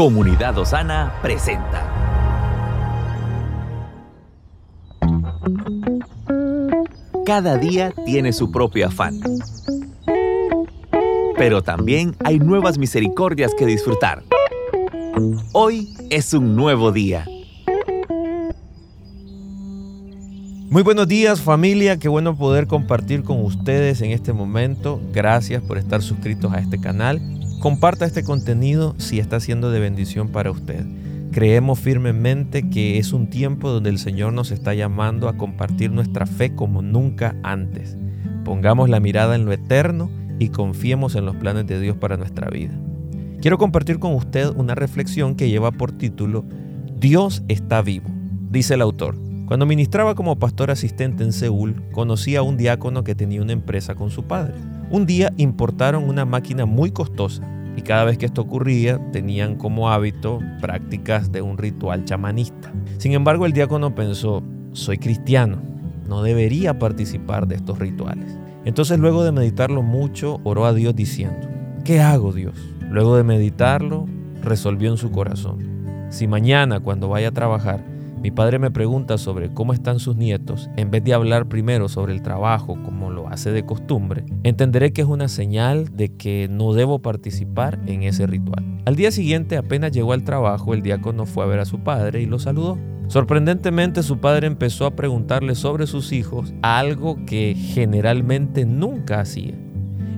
Comunidad Osana presenta. Cada día tiene su propio afán. Pero también hay nuevas misericordias que disfrutar. Hoy es un nuevo día. Muy buenos días familia, qué bueno poder compartir con ustedes en este momento. Gracias por estar suscritos a este canal. Comparta este contenido si está siendo de bendición para usted. Creemos firmemente que es un tiempo donde el Señor nos está llamando a compartir nuestra fe como nunca antes. Pongamos la mirada en lo eterno y confiemos en los planes de Dios para nuestra vida. Quiero compartir con usted una reflexión que lleva por título Dios está vivo, dice el autor. Cuando ministraba como pastor asistente en Seúl, conocí a un diácono que tenía una empresa con su padre. Un día importaron una máquina muy costosa y cada vez que esto ocurría tenían como hábito prácticas de un ritual chamanista. Sin embargo, el diácono pensó, soy cristiano, no debería participar de estos rituales. Entonces luego de meditarlo mucho, oró a Dios diciendo, ¿qué hago Dios? Luego de meditarlo, resolvió en su corazón, si mañana cuando vaya a trabajar mi padre me pregunta sobre cómo están sus nietos, en vez de hablar primero sobre el trabajo como lo hace de costumbre, entenderé que es una señal de que no debo participar en ese ritual. Al día siguiente, apenas llegó al trabajo, el diácono fue a ver a su padre y lo saludó. Sorprendentemente su padre empezó a preguntarle sobre sus hijos, algo que generalmente nunca hacía.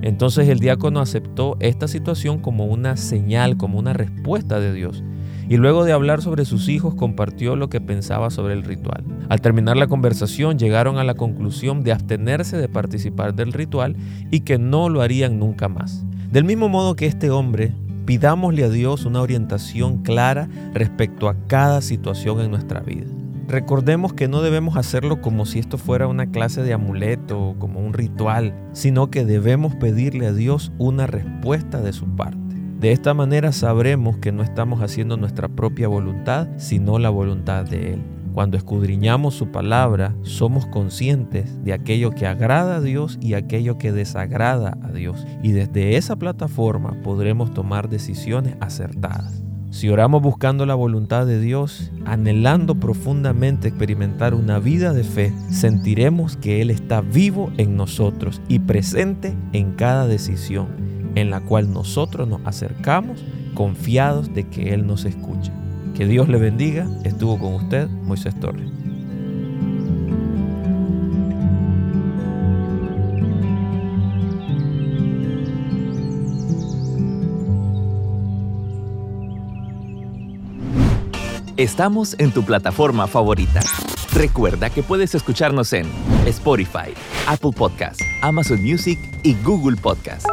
Entonces el diácono aceptó esta situación como una señal, como una respuesta de Dios. Y luego de hablar sobre sus hijos compartió lo que pensaba sobre el ritual. Al terminar la conversación llegaron a la conclusión de abstenerse de participar del ritual y que no lo harían nunca más. Del mismo modo que este hombre, pidámosle a Dios una orientación clara respecto a cada situación en nuestra vida. Recordemos que no debemos hacerlo como si esto fuera una clase de amuleto o como un ritual, sino que debemos pedirle a Dios una respuesta de su parte. De esta manera sabremos que no estamos haciendo nuestra propia voluntad, sino la voluntad de Él. Cuando escudriñamos su palabra, somos conscientes de aquello que agrada a Dios y aquello que desagrada a Dios. Y desde esa plataforma podremos tomar decisiones acertadas. Si oramos buscando la voluntad de Dios, anhelando profundamente experimentar una vida de fe, sentiremos que Él está vivo en nosotros y presente en cada decisión en la cual nosotros nos acercamos confiados de que Él nos escucha. Que Dios le bendiga. Estuvo con usted Moisés Torres. Estamos en tu plataforma favorita. Recuerda que puedes escucharnos en Spotify, Apple Podcast, Amazon Music y Google Podcast.